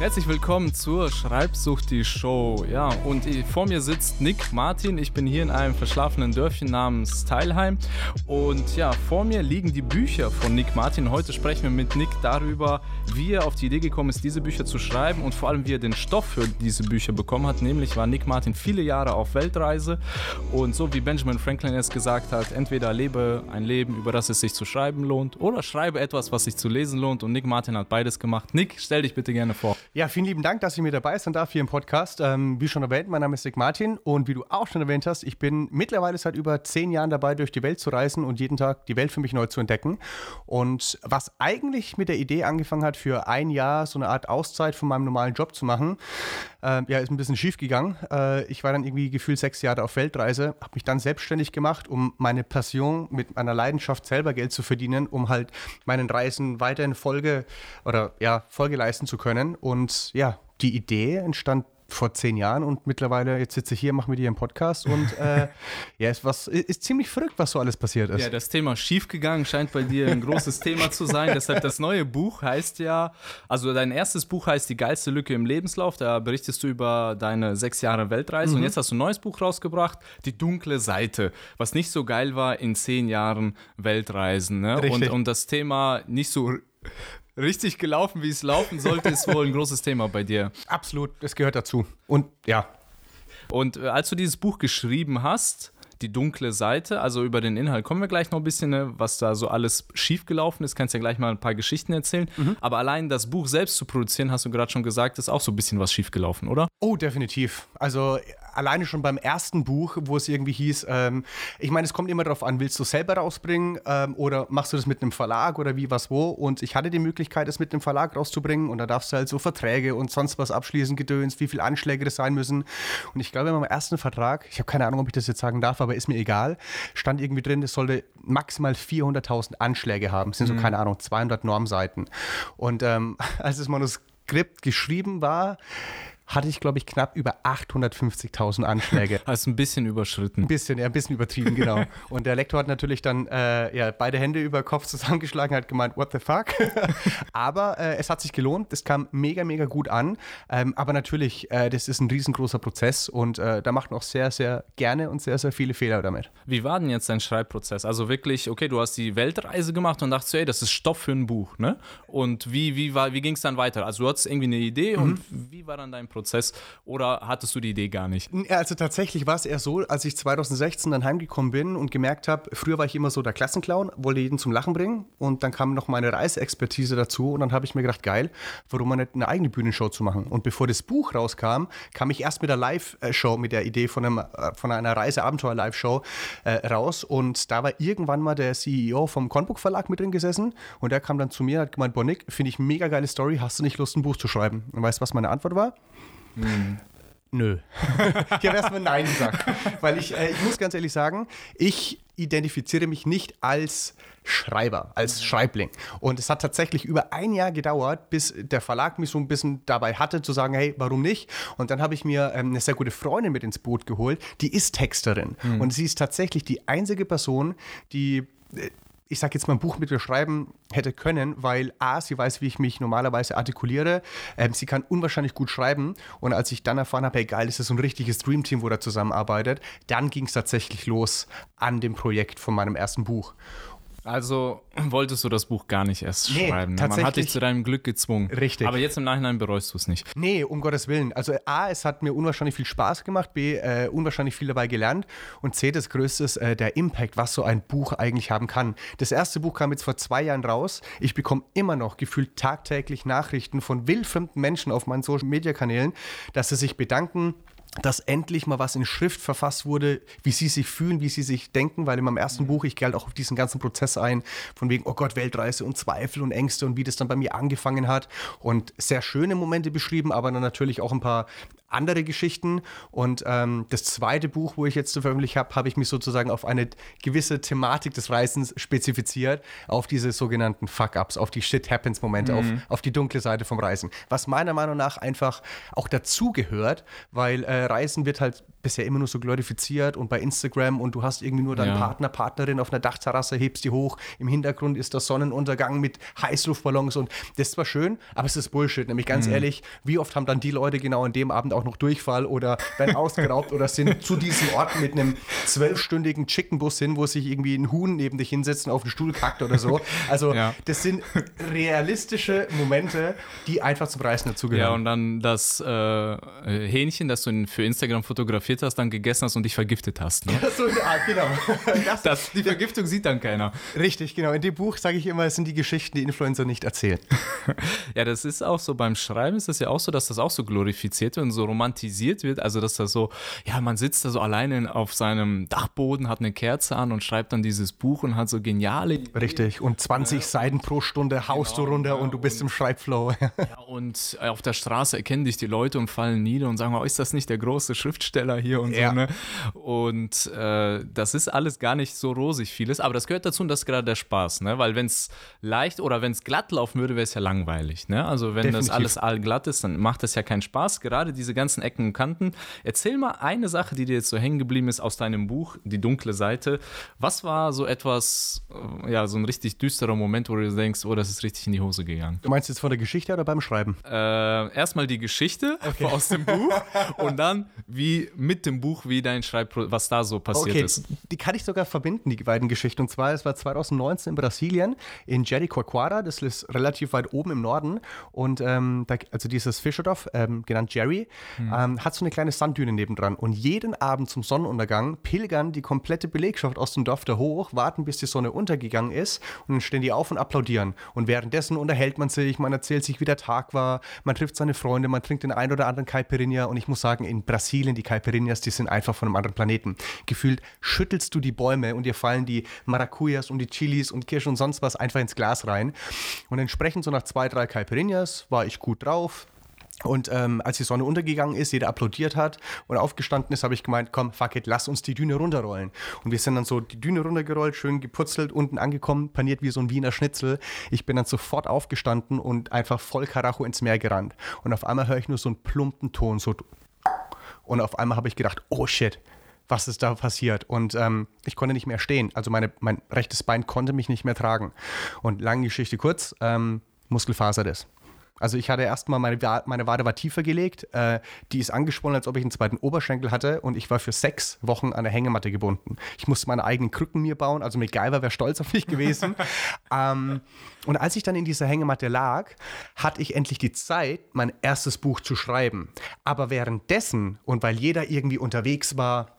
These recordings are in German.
Herzlich willkommen zur Schreibsucht die Show. Ja, und vor mir sitzt Nick Martin. Ich bin hier in einem verschlafenen Dörfchen namens Teilheim. Und ja, vor mir liegen die Bücher von Nick Martin. Heute sprechen wir mit Nick darüber, wie er auf die Idee gekommen ist, diese Bücher zu schreiben und vor allem, wie er den Stoff für diese Bücher bekommen hat. Nämlich war Nick Martin viele Jahre auf Weltreise. Und so wie Benjamin Franklin es gesagt hat, entweder lebe ein Leben, über das es sich zu schreiben lohnt, oder schreibe etwas, was sich zu lesen lohnt. Und Nick Martin hat beides gemacht. Nick, stell dich bitte gerne vor. Ja, vielen lieben Dank, dass ich mit dabei sein darf hier im Podcast. Ähm, wie schon erwähnt, mein Name ist Nick Martin und wie du auch schon erwähnt hast, ich bin mittlerweile seit über zehn Jahren dabei, durch die Welt zu reisen und jeden Tag die Welt für mich neu zu entdecken. Und was eigentlich mit der Idee angefangen hat, für ein Jahr so eine Art Auszeit von meinem normalen Job zu machen, äh, ja, ist ein bisschen schief gegangen. Äh, ich war dann irgendwie gefühlt sechs Jahre auf Weltreise, habe mich dann selbstständig gemacht, um meine Passion mit meiner Leidenschaft selber Geld zu verdienen, um halt meinen Reisen weiterhin Folge oder ja, Folge leisten zu können. Und ja, die Idee entstand vor zehn Jahren und mittlerweile, jetzt sitze ich hier, mache mit dir einen Podcast und äh, ja, ist, was, ist ziemlich verrückt, was so alles passiert ist. Ja, das Thema schiefgegangen scheint bei dir ein großes Thema zu sein. Deshalb das neue Buch heißt ja, also dein erstes Buch heißt Die geilste Lücke im Lebenslauf. Da berichtest du über deine sechs Jahre Weltreise mhm. und jetzt hast du ein neues Buch rausgebracht, Die dunkle Seite, was nicht so geil war in zehn Jahren Weltreisen. Ne? Und, und das Thema nicht so richtig gelaufen, wie es laufen sollte, ist wohl ein großes Thema bei dir. Absolut, das gehört dazu. Und ja. Und äh, als du dieses Buch geschrieben hast, die dunkle Seite. Also über den Inhalt kommen wir gleich noch ein bisschen, ne, was da so alles schiefgelaufen ist. Kannst ja gleich mal ein paar Geschichten erzählen. Mhm. Aber allein das Buch selbst zu produzieren, hast du gerade schon gesagt, ist auch so ein bisschen was schiefgelaufen, oder? Oh, definitiv. Also alleine schon beim ersten Buch, wo es irgendwie hieß, ähm, ich meine, es kommt immer darauf an, willst du selber rausbringen ähm, oder machst du das mit einem Verlag oder wie, was, wo? Und ich hatte die Möglichkeit, es mit einem Verlag rauszubringen und da darfst du halt so Verträge und sonst was abschließen, Gedöns, wie viele Anschläge das sein müssen. Und ich glaube, in meinem ersten Vertrag, ich habe keine Ahnung, ob ich das jetzt sagen darf, aber ist mir egal, stand irgendwie drin, es sollte maximal 400.000 Anschläge haben. Das sind so, mhm. keine Ahnung, 200 Normseiten. Und ähm, als das Manuskript geschrieben war, hatte ich, glaube ich, knapp über 850.000 Anschläge. Hast ein bisschen überschritten. Ein bisschen, ja, ein bisschen übertrieben, genau. Und der Lektor hat natürlich dann äh, ja, beide Hände über Kopf zusammengeschlagen, hat gemeint, what the fuck? aber äh, es hat sich gelohnt, das kam mega, mega gut an. Ähm, aber natürlich, äh, das ist ein riesengroßer Prozess und äh, da macht man auch sehr, sehr gerne und sehr, sehr viele Fehler damit. Wie war denn jetzt dein Schreibprozess? Also wirklich, okay, du hast die Weltreise gemacht und dachtest, ey, das ist Stoff für ein Buch, ne? Und wie, wie, wie ging es dann weiter? Also du hattest irgendwie eine Idee mhm. und wie war dann dein Prozess? Prozess oder hattest du die Idee gar nicht? Also tatsächlich war es eher so, als ich 2016 dann heimgekommen bin und gemerkt habe, früher war ich immer so der Klassenclown, wollte jeden zum Lachen bringen und dann kam noch meine Reiseexpertise dazu und dann habe ich mir gedacht, geil, warum man nicht eine eigene Bühnenshow zu machen? Und bevor das Buch rauskam, kam ich erst mit der Live-Show, mit der Idee von, einem, äh, von einer Reiseabenteuer-Live-Show äh, raus und da war irgendwann mal der CEO vom Conbook Verlag mit drin gesessen und der kam dann zu mir und hat gemeint, Bonnick, finde ich mega geile Story, hast du nicht Lust, ein Buch zu schreiben? Und weißt du, was meine Antwort war? Hm. Nö. ich habe erstmal Nein gesagt. Weil ich, äh, ich muss ganz ehrlich sagen, ich identifiziere mich nicht als Schreiber, als Schreibling. Und es hat tatsächlich über ein Jahr gedauert, bis der Verlag mich so ein bisschen dabei hatte, zu sagen, hey, warum nicht? Und dann habe ich mir ähm, eine sehr gute Freundin mit ins Boot geholt, die ist Texterin. Mhm. Und sie ist tatsächlich die einzige Person, die äh, ich sage jetzt mal, ein Buch mit mir schreiben hätte können, weil A, sie weiß, wie ich mich normalerweise artikuliere, ähm, sie kann unwahrscheinlich gut schreiben und als ich dann erfahren habe, hey geil, ist das so ein richtiges Dreamteam, wo da zusammenarbeitet, dann ging es tatsächlich los an dem Projekt von meinem ersten Buch. Also wolltest du das Buch gar nicht erst nee, schreiben. Ne? Man hat dich zu deinem Glück gezwungen. Richtig. Aber jetzt im Nachhinein bereust du es nicht. Nee, um Gottes Willen. Also A, es hat mir unwahrscheinlich viel Spaß gemacht, B, äh, unwahrscheinlich viel dabei gelernt und C, das Größte ist äh, der Impact, was so ein Buch eigentlich haben kann. Das erste Buch kam jetzt vor zwei Jahren raus. Ich bekomme immer noch gefühlt tagtäglich Nachrichten von wildfremden Menschen auf meinen Social-Media-Kanälen, dass sie sich bedanken, dass endlich mal was in Schrift verfasst wurde, wie sie sich fühlen, wie sie sich denken, weil in meinem ersten Buch, ich gehe halt auch auf diesen ganzen Prozess ein, von wegen, oh Gott, Weltreise und Zweifel und Ängste und wie das dann bei mir angefangen hat. Und sehr schöne Momente beschrieben, aber dann natürlich auch ein paar andere Geschichten. Und ähm, das zweite Buch, wo ich jetzt zu veröffentlicht habe, habe ich mich sozusagen auf eine gewisse Thematik des Reisens spezifiziert, auf diese sogenannten Fuck-Ups, auf die Shit-Happens-Momente, mhm. auf, auf die dunkle Seite vom Reisen. Was meiner Meinung nach einfach auch dazugehört, weil äh, Reisen wird halt bisher immer nur so glorifiziert und bei Instagram und du hast irgendwie nur deinen Ja. Partner, Partnerin auf einer Dachterrasse, hebst die hoch, im Hintergrund ist der Sonnenuntergang mit Heißluftballons und das ist zwar schön, aber es ist Bullshit. Nämlich ganz ehrlich, wie oft haben dann die Leute genau an dem Abend auch noch Durchfall oder werden ausgeraubt oder sind zu diesem Ort mit einem zwölfstündigen Chickenbus hin, wo sich irgendwie ein Huhn neben dich hinsetzt und auf den Stuhl kackt oder so. Also Ja. das sind realistische Momente, die einfach zum Reisen Ja, dazugehören. und dann das äh, Hähnchen, das du für Instagram fotografiert hast, dann gegessen hast und dich vergiftet hast. Ne? so Art, genau. Das, Das, die Vergiftung sieht dann keiner. richtig, genau. In dem Buch sage ich immer, es sind die Geschichten, die Influencer nicht erzählen. Ja, das ist auch so, beim Schreiben ist das ja auch so, dass das auch so glorifiziert wird und so romantisiert wird. Also, dass das so, ja, man sitzt da so alleine auf seinem Dachboden, hat eine Kerze an und schreibt dann dieses Buch und hat so geniale. Richtig. Und 20 Seiten pro Stunde haust du runter und du bist im Schreibflow. Ja, und auf der Straße erkennen dich die Leute und fallen nieder und sagen, oh, ist das nicht der große Schriftsteller hier und Ja. so, ne? Und äh, das ist alles gar nicht so rosig vieles, aber das gehört dazu und das ist gerade der Spaß, ne? Weil wenn es leicht oder wenn es glatt laufen würde, wäre es ja langweilig, ne? Also wenn das Definitiv. alles allglatt ist, dann macht das ja keinen Spaß, gerade diese ganzen Ecken und Kanten. Erzähl mal eine Sache, die dir jetzt so hängen geblieben ist aus deinem Buch, Die dunkle Seite. Was war so etwas, äh, ja, so ein richtig düsterer Moment, wo du denkst, oh, das ist richtig in die Hose gegangen? Du meinst jetzt von der Geschichte oder beim Schreiben? Äh, erstmal die Geschichte aus dem Buch und dann wie mit dem Buch, wie dein Schreibprozess, was da so passiert Okay, ist. die kann ich sogar verbinden, die beiden Geschichten. Und zwar, es war 2019 in Brasilien, in Jericoacoara, das ist relativ weit oben im Norden. Und ähm, da, also dieses Fischerdorf, ähm, genannt Jerry, ähm, hat so eine kleine Sanddüne nebendran. Und jeden Abend zum Sonnenuntergang pilgern die komplette Belegschaft aus dem Dorf da hoch, warten, bis die Sonne untergegangen ist. Und dann stehen die auf und applaudieren. Und währenddessen unterhält man sich, man erzählt sich, wie der Tag war, man trifft seine Freunde, man trinkt den ein oder anderen Caipirinha. Und ich muss sagen, in Brasilien, die Caipirinhas, die sind einfach von einem anderen Planeten. Gefühlt schüttelst du die Bäume und dir fallen die Maracujas und die Chilis und Kirschen und sonst was einfach ins Glas rein. Und entsprechend so nach zwei, drei Caipirinhas war ich gut drauf. Und ähm, als die Sonne untergegangen ist, jeder applaudiert hat und aufgestanden ist, habe ich gemeint, komm, fuck it, lass uns die Düne runterrollen. Und wir sind dann so die Düne runtergerollt, schön geputzelt, unten angekommen, paniert wie so ein Wiener Schnitzel. Ich bin dann sofort aufgestanden und einfach voll Karacho ins Meer gerannt. Und auf einmal höre ich nur so einen plumpen Ton, so und auf einmal habe ich gedacht, oh shit, was ist da passiert? Und ähm, ich konnte nicht mehr stehen. Also meine, mein rechtes Bein konnte mich nicht mehr tragen. Und lange Geschichte kurz, ähm, Muskelfaserriss. Also ich hatte erstmal, meine, meine Wade war tiefer gelegt, äh, die ist angeschwollen, als ob ich einen zweiten Oberschenkel hatte und ich war für sechs Wochen an der Hängematte gebunden. Ich musste meine eigenen Krücken mir bauen, also MacGyver wäre stolz auf mich gewesen. ähm, und als ich dann in dieser Hängematte lag, hatte ich endlich die Zeit, mein erstes Buch zu schreiben. Aber währenddessen und weil jeder irgendwie unterwegs war,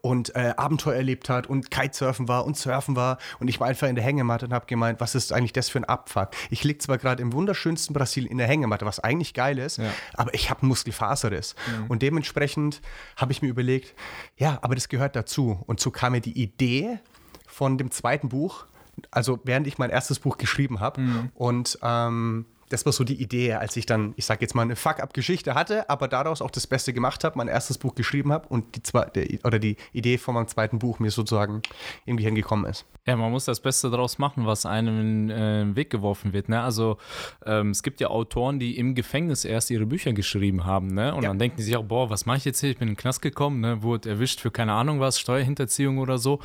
und äh, Abenteuer erlebt hat und Kitesurfen war und Surfen war. Und ich war einfach in der Hängematte und habe gemeint, was ist eigentlich das für ein Abfuck? Ich liege zwar gerade im wunderschönsten Brasilien in der Hängematte, was eigentlich geil ist, Ja. aber ich habe Muskelfaserriss. Und dementsprechend habe ich mir überlegt, ja, aber das gehört dazu. Und so kam mir die Idee von dem zweiten Buch, also während ich mein erstes Buch geschrieben habe und ähm, das war so die Idee, als ich dann, ich sag jetzt mal, eine Fuck-up-Geschichte hatte, aber daraus auch das Beste gemacht habe, mein erstes Buch geschrieben habe und die zweite oder die Idee von meinem zweiten Buch mir sozusagen irgendwie hingekommen ist. Ja, man muss das Beste daraus machen, was einem in äh, den Weg geworfen wird. Ne? Also ähm, es gibt ja Autoren, die im Gefängnis erst ihre Bücher geschrieben haben. Ne? Und Ja. dann denken die sich auch, boah, was mache ich jetzt hier? Ich bin in den Knast gekommen, ne? wurde erwischt für keine Ahnung was, Steuerhinterziehung oder so.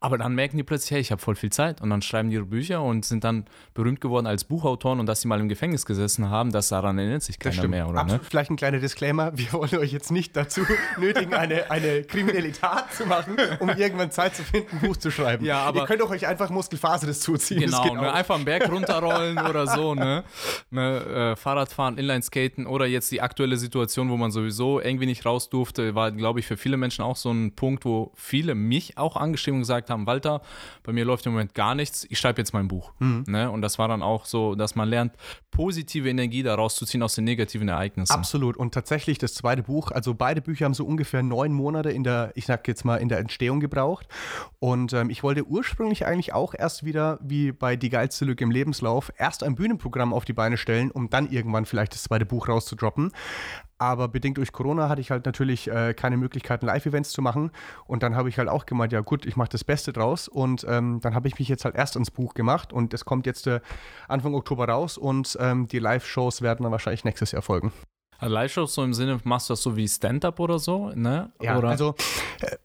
Aber dann merken die plötzlich, hey, ich habe voll viel Zeit. Und dann schreiben die ihre Bücher und sind dann berühmt geworden als Buchautoren. Und dass sie mal im Gefängnis gesessen haben, das daran erinnert sich keiner mehr, oder? Ne? Absolut. Vielleicht ein kleiner Disclaimer. Wir wollen euch jetzt nicht dazu nötigen, eine, eine kriminelle Tat zu machen, um irgendwann Zeit zu finden, ein Buch zu schreiben. Ja, aber- Ihr könnt doch euch einfach Muskelfaserriss zuziehen. Genau, ne, auch. einfach einen Berg runterrollen oder so, ne? ne äh, Fahrradfahren, Inlineskaten oder jetzt die aktuelle Situation, wo man sowieso irgendwie nicht raus durfte, war, glaube ich, für viele Menschen auch so ein Punkt, wo viele mich auch angeschrieben und gesagt haben, Walter, bei mir läuft im Moment gar nichts, ich schreibe jetzt mein Buch. Mhm. Ne? Und das war dann auch so, dass man lernt, positive Energie daraus zu ziehen aus den negativen Ereignissen. Absolut. Und tatsächlich das zweite Buch, also beide Bücher haben so ungefähr neun Monate in der, ich sag jetzt mal, in der Entstehung gebraucht. Und ähm, ich wollte ursprünglich eigentlich auch erst wieder, wie bei Die geilste Lücke im Lebenslauf, erst ein Bühnenprogramm auf die Beine stellen, um dann irgendwann vielleicht das zweite Buch rauszudroppen. Aber bedingt durch Corona hatte ich halt natürlich äh, keine Möglichkeiten, Live-Events zu machen. Und dann habe ich halt auch gemeint, ja gut, ich mache das Beste draus. Und ähm, dann habe ich mich jetzt halt erst ans Buch gemacht. Und es kommt jetzt äh, Anfang Oktober raus. Und ähm, die Live-Shows werden dann wahrscheinlich nächstes Jahr folgen. Live-Shows so im Sinne, machst du das so wie Stand-Up oder so? Ne? Ja, oder? also äh,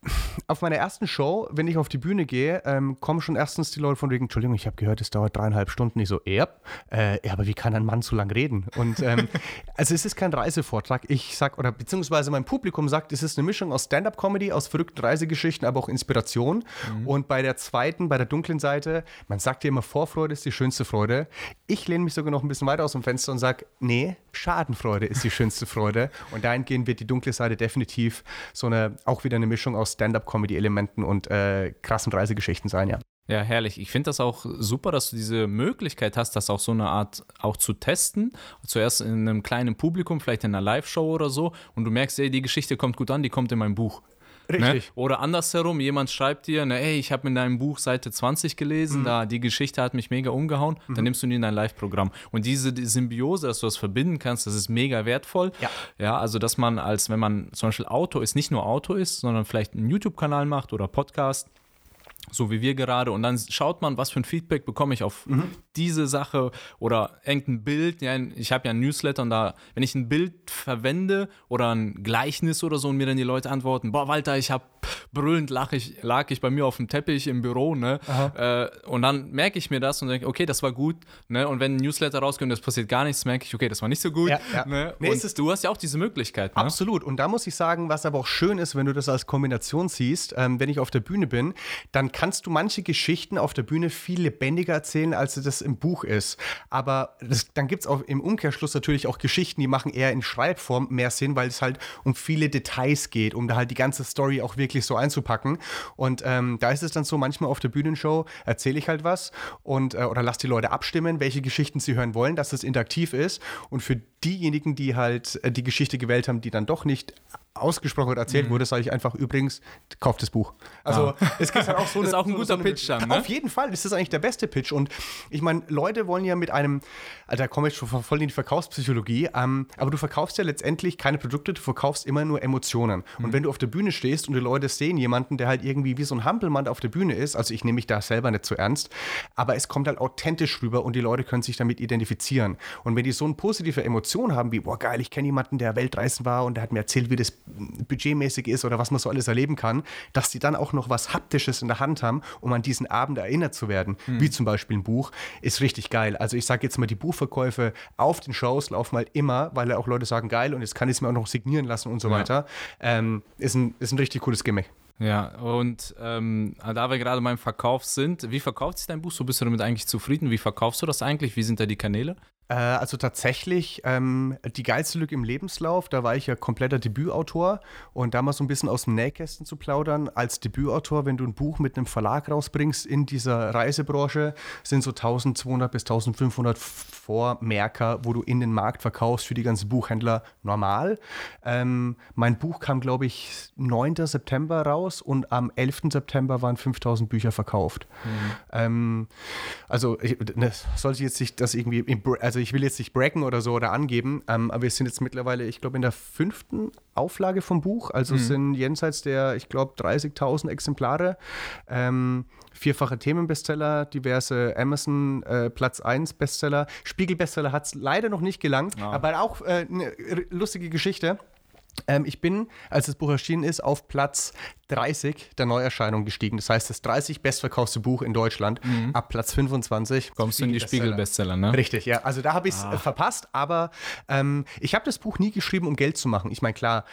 auf meiner ersten Show, wenn ich auf die Bühne gehe, ähm, kommen schon erstens die Leute von wegen, Entschuldigung, ich habe gehört, es dauert dreieinhalb Stunden. Ich so, ja, äh, ja, aber wie kann ein Mann so lang reden? Und ähm, also es ist kein Reisevortrag. Ich sag, oder beziehungsweise mein Publikum sagt, es ist eine Mischung aus Stand-Up-Comedy, aus verrückten Reisegeschichten, aber auch Inspiration. Und bei der zweiten, bei der dunklen Seite, man sagt ja immer, Vorfreude ist die schönste Freude. Ich lehne mich sogar noch ein bisschen weiter aus dem Fenster und sage, nee, Schadenfreude ist die schönste Freude. Und dahingehend wird die dunkle Seite definitiv so eine, auch wieder eine Mischung aus Stand-Up-Comedy-Elementen und äh, krassen Reisegeschichten sein, ja. Ja, herrlich. Ich finde das auch super, dass du diese Möglichkeit hast, das auch so eine Art auch zu testen. Zuerst in einem kleinen Publikum, vielleicht in einer Live-Show oder so. Und du merkst, ey, die Geschichte kommt gut an, die kommt in mein Buch. Richtig. Ne? Oder andersherum, jemand schreibt dir, ne, ey, ich habe in deinem Buch Seite 20 gelesen, da die Geschichte hat mich mega umgehauen, dann nimmst du die in dein Live-Programm. Und diese die Symbiose, dass du das verbinden kannst, das ist mega wertvoll. Ja. ja, also dass man als, wenn man zum Beispiel Autor ist, nicht nur Autor ist, sondern vielleicht einen YouTube-Kanal macht oder Podcast, so wie wir gerade. Und dann schaut man, was für ein Feedback bekomme ich auf diese Sache oder irgendein Bild. Ja, ich habe ja ein Newsletter und da, wenn ich ein Bild verwende oder ein Gleichnis oder so und mir dann die Leute antworten, boah, Walter, ich habe brüllend lag ich, lag ich bei mir auf dem Teppich im Büro, ne? Äh, und dann merke ich mir das und denke, okay, das war gut, ne? Und wenn ein Newsletter rauskommt und es passiert gar nichts, merke ich, okay, das war nicht so gut. Ja, ja. Ne? Nee, und du hast ja auch diese Möglichkeit, ne? Absolut. Und da muss ich sagen, was aber auch schön ist, wenn du das als Kombination siehst, ähm, wenn ich auf der Bühne bin, dann kannst du manche Geschichten auf der Bühne viel lebendiger erzählen, als das im Buch ist. Aber das, dann gibt es auch im Umkehrschluss natürlich auch Geschichten, die machen eher in Schreibform mehr Sinn, weil es halt um viele Details geht, um da halt die ganze Story auch wirklich so einzupacken. Und ähm, da ist es dann so, manchmal auf der Bühnenshow erzähle ich halt was und äh, oder lass die Leute abstimmen, welche Geschichten sie hören wollen, dass es interaktiv ist. Und für diejenigen, die halt äh, die Geschichte gewählt haben, die dann doch nicht ausgesprochen oder erzählt wurde, sage ich einfach übrigens, kauft das Buch. Also es gibt halt auch so Das ist eine- auch ein so- guter so eine- Pitch dann, ne? Auf jeden Fall, das ist eigentlich der beste Pitch. Und ich meine, Leute wollen ja mit einem, also da komme ich schon voll in die Verkaufspsychologie, ähm, aber du verkaufst ja letztendlich keine Produkte, du verkaufst immer nur Emotionen. Mhm. Und wenn du auf der Bühne stehst und die Leute sehen jemanden, der halt irgendwie wie so ein Hampelmann auf der Bühne ist, also ich nehme mich da selber nicht zu ernst, aber es kommt halt authentisch rüber und die Leute können sich damit identifizieren. Und wenn die so eine positive Emotion haben wie, boah geil, ich kenne jemanden, der Weltreisen war und der hat mir erzählt, wie das budgetmäßig ist oder was man so alles erleben kann, dass die dann auch noch was Haptisches in der Hand haben, um an diesen Abend erinnert zu werden, wie zum Beispiel ein Buch, ist richtig geil. Also ich sage jetzt mal, die Buchverkäufe auf den Shows laufen halt immer, weil ja auch Leute sagen, geil und jetzt kann ich es mir auch noch signieren lassen und so weiter. Ähm, ist, ein, ist ein richtig cooles Gimmick. Ja, und ähm, da wir gerade beim Verkauf sind, wie verkauft sich dein Buch? So bist du damit eigentlich zufrieden? Wie verkaufst du das eigentlich? Wie sind da die Kanäle? Äh, also tatsächlich ähm, die geilste Lücke im Lebenslauf, da war ich ja kompletter Debütautor und da mal so ein bisschen aus dem Nähkästen zu plaudern. Als Debütautor, wenn du ein Buch mit einem Verlag rausbringst in dieser Reisebranche, sind so 1200 bis 1500 Vormerker, wo du in den Markt verkaufst für die ganzen Buchhändler normal. Ähm, mein Buch kam, glaube ich, 9. September raus und am 11. September waren 5000 Bücher verkauft. Ähm, also, ich, das sollte jetzt nicht das irgendwie, also ich will jetzt nicht braggen oder so oder angeben, ähm, aber wir sind jetzt mittlerweile, ich glaube, in der fünften Auflage vom Buch. Also es sind jenseits der, ich glaube, 30.000 Exemplare. Ähm, vierfache Themenbestseller, diverse Amazon äh, Platz 1 Bestseller. Spiegel-Bestseller hat es leider noch nicht gelangt, aber auch äh, eine lustige Geschichte. Ähm, ich bin, als das Buch erschienen ist, auf Platz 30 der Neuerscheinung gestiegen. Das heißt, das 30 bestverkaufte Buch in Deutschland. Ab Platz 25 Mhm. Kommst du in die Spiegel-Bestseller. Ne? Richtig, ja. Also da habe ich es äh, verpasst, aber ähm, ich habe das Buch nie geschrieben, um Geld zu machen. Ich meine, klar,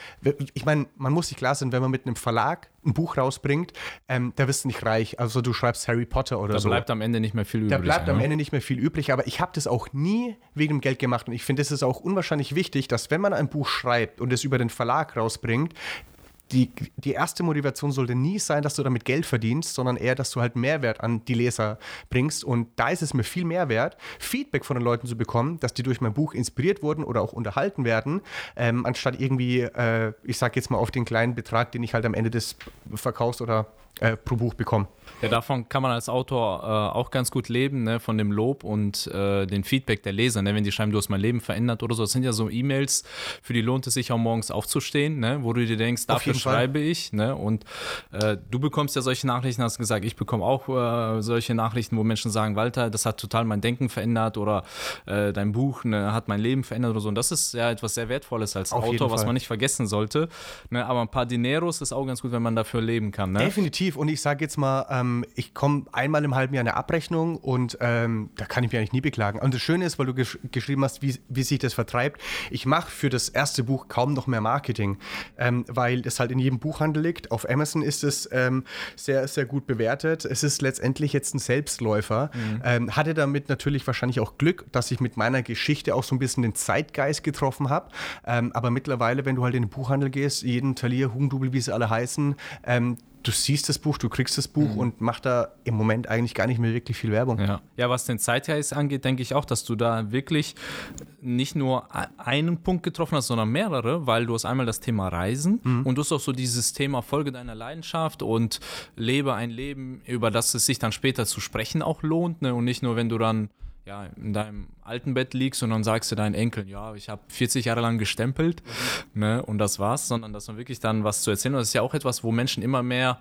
ich meine, man muss sich klar sein, wenn man mit einem Verlag ein Buch rausbringt, ähm, da wirst du nicht reich. Also du schreibst Harry Potter oder Da so. bleibt am Ende nicht mehr viel übrig. Da bleibt am ne? Ende nicht mehr viel übrig, aber ich habe das auch nie wegen dem Geld gemacht und ich finde, es ist auch unwahrscheinlich wichtig, dass wenn man ein Buch schreibt und es über den Verlag rausbringt, die, die erste Motivation sollte nie sein, dass du damit Geld verdienst, sondern eher, dass du halt Mehrwert an die Leser bringst. Und da ist es mir viel mehr wert, Feedback von den Leuten zu bekommen, dass die durch mein Buch inspiriert wurden oder auch unterhalten werden, ähm, anstatt irgendwie, äh, ich sag jetzt mal, auf den kleinen Betrag, den ich halt am Ende des Verkaufs oder äh, pro Buch bekomme. Ja, davon kann man als Autor äh, auch ganz gut leben, ne? von dem Lob und äh, den Feedback der Leser. Ne? Wenn die schreiben, du hast mein Leben verändert oder so. Das sind ja so E-Mails, für die lohnt es sich auch morgens aufzustehen, ne? wo du dir denkst, dafür schreibe ich. Ne? Und äh, du bekommst ja solche Nachrichten, hast gesagt, ich bekomme auch äh, solche Nachrichten, wo Menschen sagen, Walter, das hat total mein Denken verändert oder äh, dein Buch ne, hat mein Leben verändert oder so. Und das ist ja etwas sehr Wertvolles als Auf Autor, was man nicht vergessen sollte. Ne? Aber ein paar Dineros ist auch ganz gut, wenn man dafür leben kann. Ne? Definitiv. Und ich sage jetzt mal, ähm, ich komme einmal im halben Jahr eine Abrechnung und ähm, da kann ich mich eigentlich nie beklagen. Und das Schöne ist, weil du gesch geschrieben hast, wie, wie sich das vertreibt, ich mache für das erste Buch kaum noch mehr Marketing, ähm, weil es halt in jedem Buchhandel liegt. Auf Amazon ist es ähm, sehr, sehr gut bewertet. Es ist letztendlich jetzt ein Selbstläufer. Mhm. Ähm, hatte damit natürlich wahrscheinlich auch Glück, dass ich mit meiner Geschichte auch so ein bisschen den Zeitgeist getroffen habe. Ähm, aber mittlerweile, wenn du halt in den Buchhandel gehst, jeden Talier, Hugendubel, wie sie alle heißen, ähm, du siehst das Buch, du kriegst das Buch mhm. und macht da im Moment eigentlich gar nicht mehr wirklich viel Werbung. Ja, ja was den Zeitgeist angeht, denke ich auch, dass du da wirklich nicht nur einen Punkt getroffen hast, sondern mehrere, weil du hast einmal das Thema Reisen mhm. und du hast auch so dieses Thema Folge deiner Leidenschaft und lebe ein Leben, über das es sich dann später zu sprechen auch lohnt ne? und nicht nur, wenn du dann ja, in deinem alten Bett liegst und dann sagst du deinen Enkeln, ja, ich habe 40 Jahre lang gestempelt mhm. ne, und das war's, sondern dass man wirklich dann was zu erzählen. Und das ist ja auch etwas, wo Menschen immer mehr,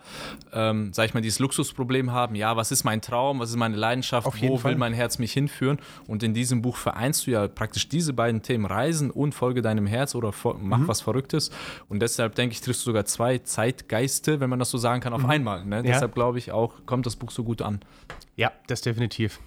ähm, sag ich mal, dieses Luxusproblem haben, ja, was ist mein Traum, was ist meine Leidenschaft, wo Fall. will mein Herz mich hinführen? Und in diesem Buch vereinst du ja praktisch diese beiden Themen, Reisen und Folge deinem Herz oder mach mhm. was Verrücktes. Und deshalb denke ich, triffst du sogar zwei Zeitgeiste, wenn man das so sagen kann, auf mhm. einmal. Ne? Ja. Deshalb glaube ich auch, kommt das Buch so gut an. Ja, das definitiv.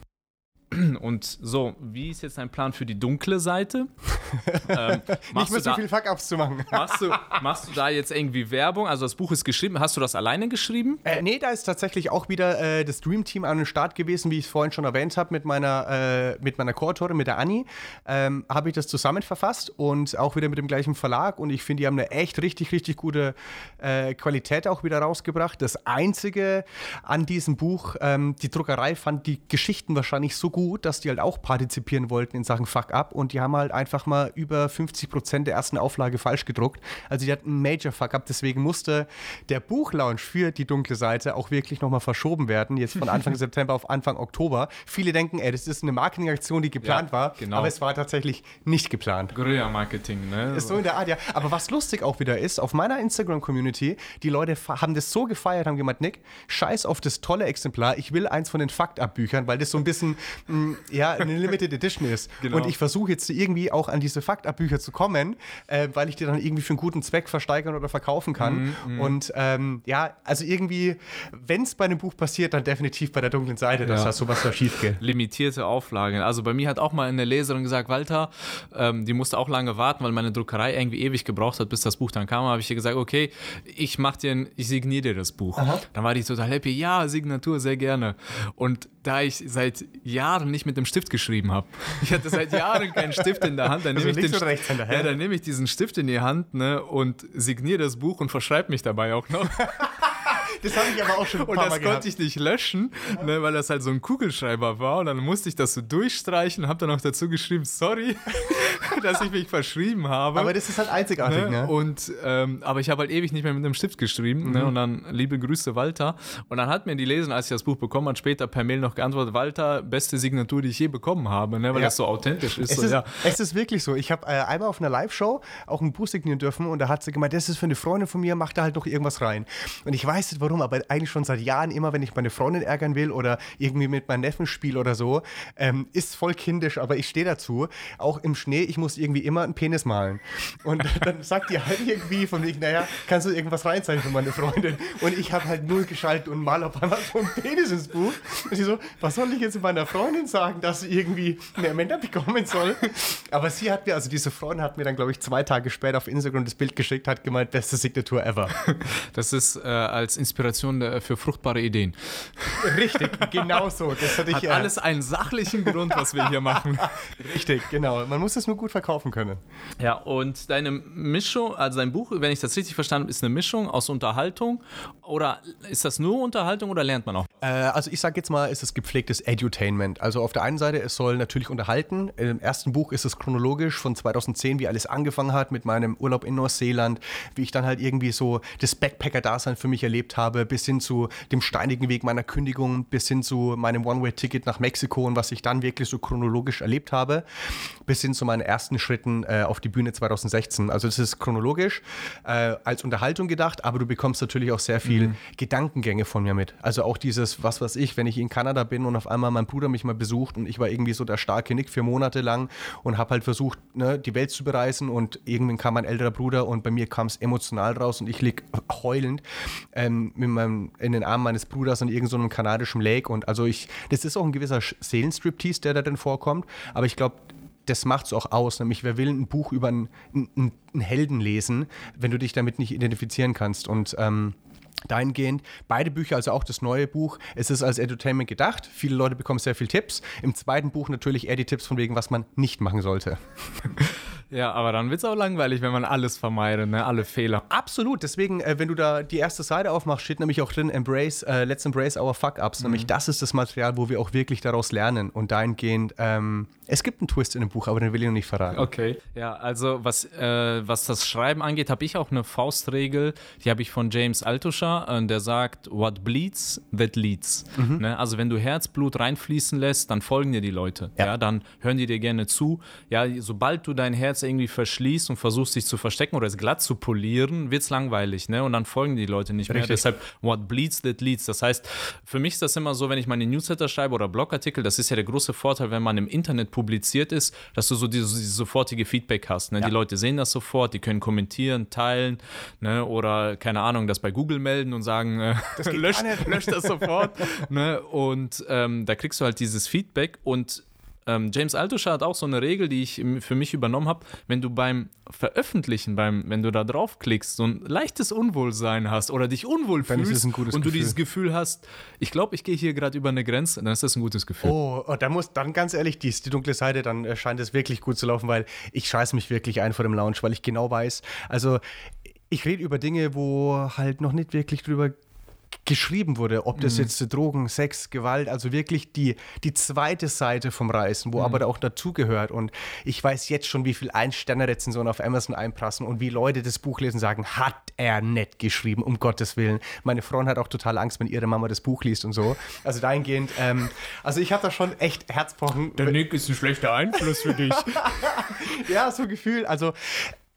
Und so, wie ist jetzt dein Plan für die dunkle Seite? ähm, Nicht mehr so viel Fuck-Ups zu machen. machst, du, machst du da jetzt irgendwie Werbung? Also das Buch ist geschrieben. Hast du das alleine geschrieben? Äh, nee, da ist tatsächlich auch wieder äh, das Dream-Team an den Start gewesen, wie ich es vorhin schon erwähnt habe, mit meiner, äh, mit meiner Co-Autorin, mit der Anni. Ähm, habe ich das zusammen verfasst und auch wieder mit dem gleichen Verlag. Und ich finde, die haben eine echt richtig, richtig gute äh, Qualität auch wieder rausgebracht. Das Einzige an diesem Buch, ähm, die Druckerei fand die Geschichten wahrscheinlich so gut, gut, dass die halt auch partizipieren wollten in Sachen Fuck Up und die haben halt einfach mal über 50 Prozent der ersten Auflage falsch gedruckt. Also die hatten einen Major Fuck Up, deswegen musste der Buchlaunch für die dunkle Seite auch wirklich nochmal verschoben werden, jetzt von Anfang September auf Anfang Oktober. Viele denken, ey, das ist eine Marketingaktion, die geplant ja, war, genau. aber es war tatsächlich nicht geplant. Guerilla-Marketing, ne? Ist so in der Art, ja. Aber was lustig auch wieder ist, auf meiner Instagram-Community, die Leute haben das so gefeiert, haben gemeint, Nick, scheiß auf das tolle Exemplar, ich will eins von den Fakt-Up-Büchern, weil das so ein bisschen ja, eine Limited Edition ist. Genau. Und ich versuche jetzt irgendwie auch an diese Faktabbücher zu kommen, äh, weil ich die dann irgendwie für einen guten Zweck versteigern oder verkaufen kann. Mm, mm. Und ähm, ja, also irgendwie, wenn es bei einem Buch passiert, dann definitiv bei der dunklen Seite, dass ja. da sowas da schief geht. Limitierte Auflagen. Also bei mir hat auch mal eine Leserin gesagt, Walter, ähm, die musste auch lange warten, weil meine Druckerei irgendwie ewig gebraucht hat, bis das Buch dann kam. habe ich ihr gesagt, okay, ich mach dir, ich signiere dir das Buch. Aha. Dann war die total happy, ja, Signatur, sehr gerne. Und da ich seit Jahren nicht mit dem Stift geschrieben habe. Ich hatte seit Jahren keinen Stift in der Hand. Dann nehme ich, den, so ja, dann nehme ich diesen Stift in die Hand ne, und signiere das Buch und verschreibe mich dabei auch noch. Das habe ich aber auch schon ein paar Und das Mal konnte ich nicht löschen, ne, weil das halt so ein Kugelschreiber war. Und dann musste ich das so durchstreichen und habe dann auch dazu geschrieben, sorry, dass ich mich verschrieben habe. Aber das ist halt einzigartig, ne? ne? Und, ähm, aber ich habe halt ewig nicht mehr mit einem Stift geschrieben. Ne? Mhm. Ne? Und dann, liebe Grüße, Walter. Und dann hat mir die Leserin, als ich das Buch bekommen habe, später per Mail noch geantwortet, Walter, beste Signatur, die ich je bekommen habe, ne? weil ja. das so authentisch ist. Es, so, ist, ja. es ist wirklich so. Ich habe äh, einmal auf einer Live-Show auch ein Buch signieren dürfen und da hat sie gemeint, das ist für eine Freundin von mir, mach da halt noch irgendwas rein. Und ich weiß nicht warum, aber eigentlich schon seit Jahren immer, wenn ich meine Freundin ärgern will oder irgendwie mit meinem Neffen spiele oder so, ähm, ist voll kindisch, aber ich stehe dazu. Auch im Schnee, ich muss irgendwie immer einen Penis malen. Und dann sagt die halt irgendwie von mir, naja, kannst du irgendwas reinzeichnen für meine Freundin? Und ich habe halt null geschaltet und mal auf einmal so einen Penis ins Buch. Und sie so, was soll ich jetzt meiner Freundin sagen, dass sie irgendwie mehr Männer bekommen soll? Aber sie hat mir, also diese Freundin hat mir dann, glaube ich, zwei Tage später auf Instagram das Bild geschickt, hat gemeint, beste Signatur ever. Das ist äh, als Inspiration für fruchtbare Ideen. Richtig, genau so. Das hatte ich, Hat äh, alles einen sachlichen Grund, was wir hier machen. Richtig, genau. Man muss es nur gut verkaufen können. Ja, und deine Mischung, also dein Buch, wenn ich das richtig verstanden habe, ist eine Mischung aus Unterhaltung oder ist das nur Unterhaltung oder lernt man auch? Äh, also ich sage jetzt mal, es ist gepflegtes Edutainment. Also auf der einen Seite, es soll natürlich unterhalten. Im ersten Buch ist es chronologisch von 2010, wie alles angefangen hat mit meinem Urlaub in Neuseeland, wie ich dann halt irgendwie so das Backpacker-Dasein für mich erlebt habe, bis hin zu dem steinigen Weg meiner Kündigung, bis hin zu meinem One-Way-Ticket nach Mexiko und was ich dann wirklich so chronologisch erlebt habe, bis hin zu meinen ersten Schritten äh, auf die Bühne 2016. Also es ist chronologisch äh, als Unterhaltung gedacht, aber du bekommst natürlich auch sehr viel mhm. Gedankengänge von mir mit. Also auch dieses, was weiß ich, wenn ich in Kanada bin und auf einmal mein Bruder mich mal besucht und ich war irgendwie so der starke Nick für Monate lang und habe halt versucht, ne, die Welt zu bereisen und irgendwann kam mein älterer Bruder und bei mir kam es emotional raus und ich lieg heulend ähm, meinem, in den Armen meines Bruders an irgendeinem so kanadischen Lake und also ich, das ist auch ein gewisser Seelenstriptease, der da drin vorkommt, aber ich glaube, das macht es auch aus. Nämlich, wer will ein Buch über einen, einen, einen, Helden lesen, wenn du dich damit nicht identifizieren kannst? Und ähm, dahingehend, beide Bücher, also auch das neue Buch, es ist als Entertainment gedacht. Viele Leute bekommen sehr viel Tipps. Im zweiten Buch natürlich eher die Tipps von wegen, was man nicht machen sollte. Ja, aber dann wird es auch langweilig, wenn man alles vermeidet, ne? alle Fehler. Absolut, deswegen, äh, wenn du da die erste Seite aufmachst, steht nämlich auch drin, embrace, äh, let's embrace our fuck-ups. Mhm. Nämlich das ist das Material, wo wir auch wirklich daraus lernen. Und dahingehend, ähm, es gibt einen Twist in dem Buch, aber den will ich noch nicht verraten. Okay, ja, also was, äh, was das Schreiben angeht, habe ich auch eine Faustregel, die habe ich von James Altucher, äh, der sagt, what bleeds, that leads. Mhm. Ne? Also wenn du Herzblut reinfließen lässt, dann folgen dir die Leute. Ja. ja. dann hören die dir gerne zu. Ja, sobald du dein Herz irgendwie verschließt und versuchst dich zu verstecken oder es glatt zu polieren, wird es langweilig, ne? Und dann folgen die Leute nicht Richtig. mehr. Deshalb, what bleeds, that leads. Das heißt, für mich ist das immer so, wenn ich meine Newsletter schreibe oder Blogartikel, das ist ja der große Vorteil, wenn man im Internet publiziert ist, dass du so dieses, dieses sofortige Feedback hast. Ne? Ja. Die Leute sehen das sofort, die können kommentieren, teilen, ne? Oder keine Ahnung, das bei Google melden und sagen, äh, lösch, lösch das sofort. ne? Und ähm, da kriegst du halt dieses Feedback und ähm, James Altucher hat auch so eine Regel, die ich für mich übernommen habe. Wenn du beim Veröffentlichen, beim, wenn du da draufklickst, so ein leichtes Unwohlsein hast oder dich unwohl dann fühlst und Gefühl. du dieses Gefühl hast, ich glaube, ich gehe hier gerade über eine Grenze, dann ist das ein gutes Gefühl. Oh, oh da muss dann ganz ehrlich, die, die dunkle Seite, dann äh, scheint es wirklich gut zu laufen, weil ich scheiße mich wirklich ein vor dem Lounge, weil ich genau weiß, also ich rede über Dinge, wo halt noch nicht wirklich drüber geschrieben wurde, ob das mhm. jetzt Drogen, Sex, Gewalt, also wirklich die, die zweite Seite vom Reisen, wo mhm. aber auch dazugehört. Und ich weiß jetzt schon, wie viel Ein-Sterne-Rezensionen auf Amazon einprassen und wie Leute das Buch lesen sagen, hat er nett geschrieben, um Gottes Willen. Meine Freundin hat auch total Angst, wenn ihre Mama das Buch liest und so. Also dahingehend, ähm, also ich habe da schon echt Herzpochen. Der Nick ist ein schlechter Einfluss für dich. ja, so Gefühl. Also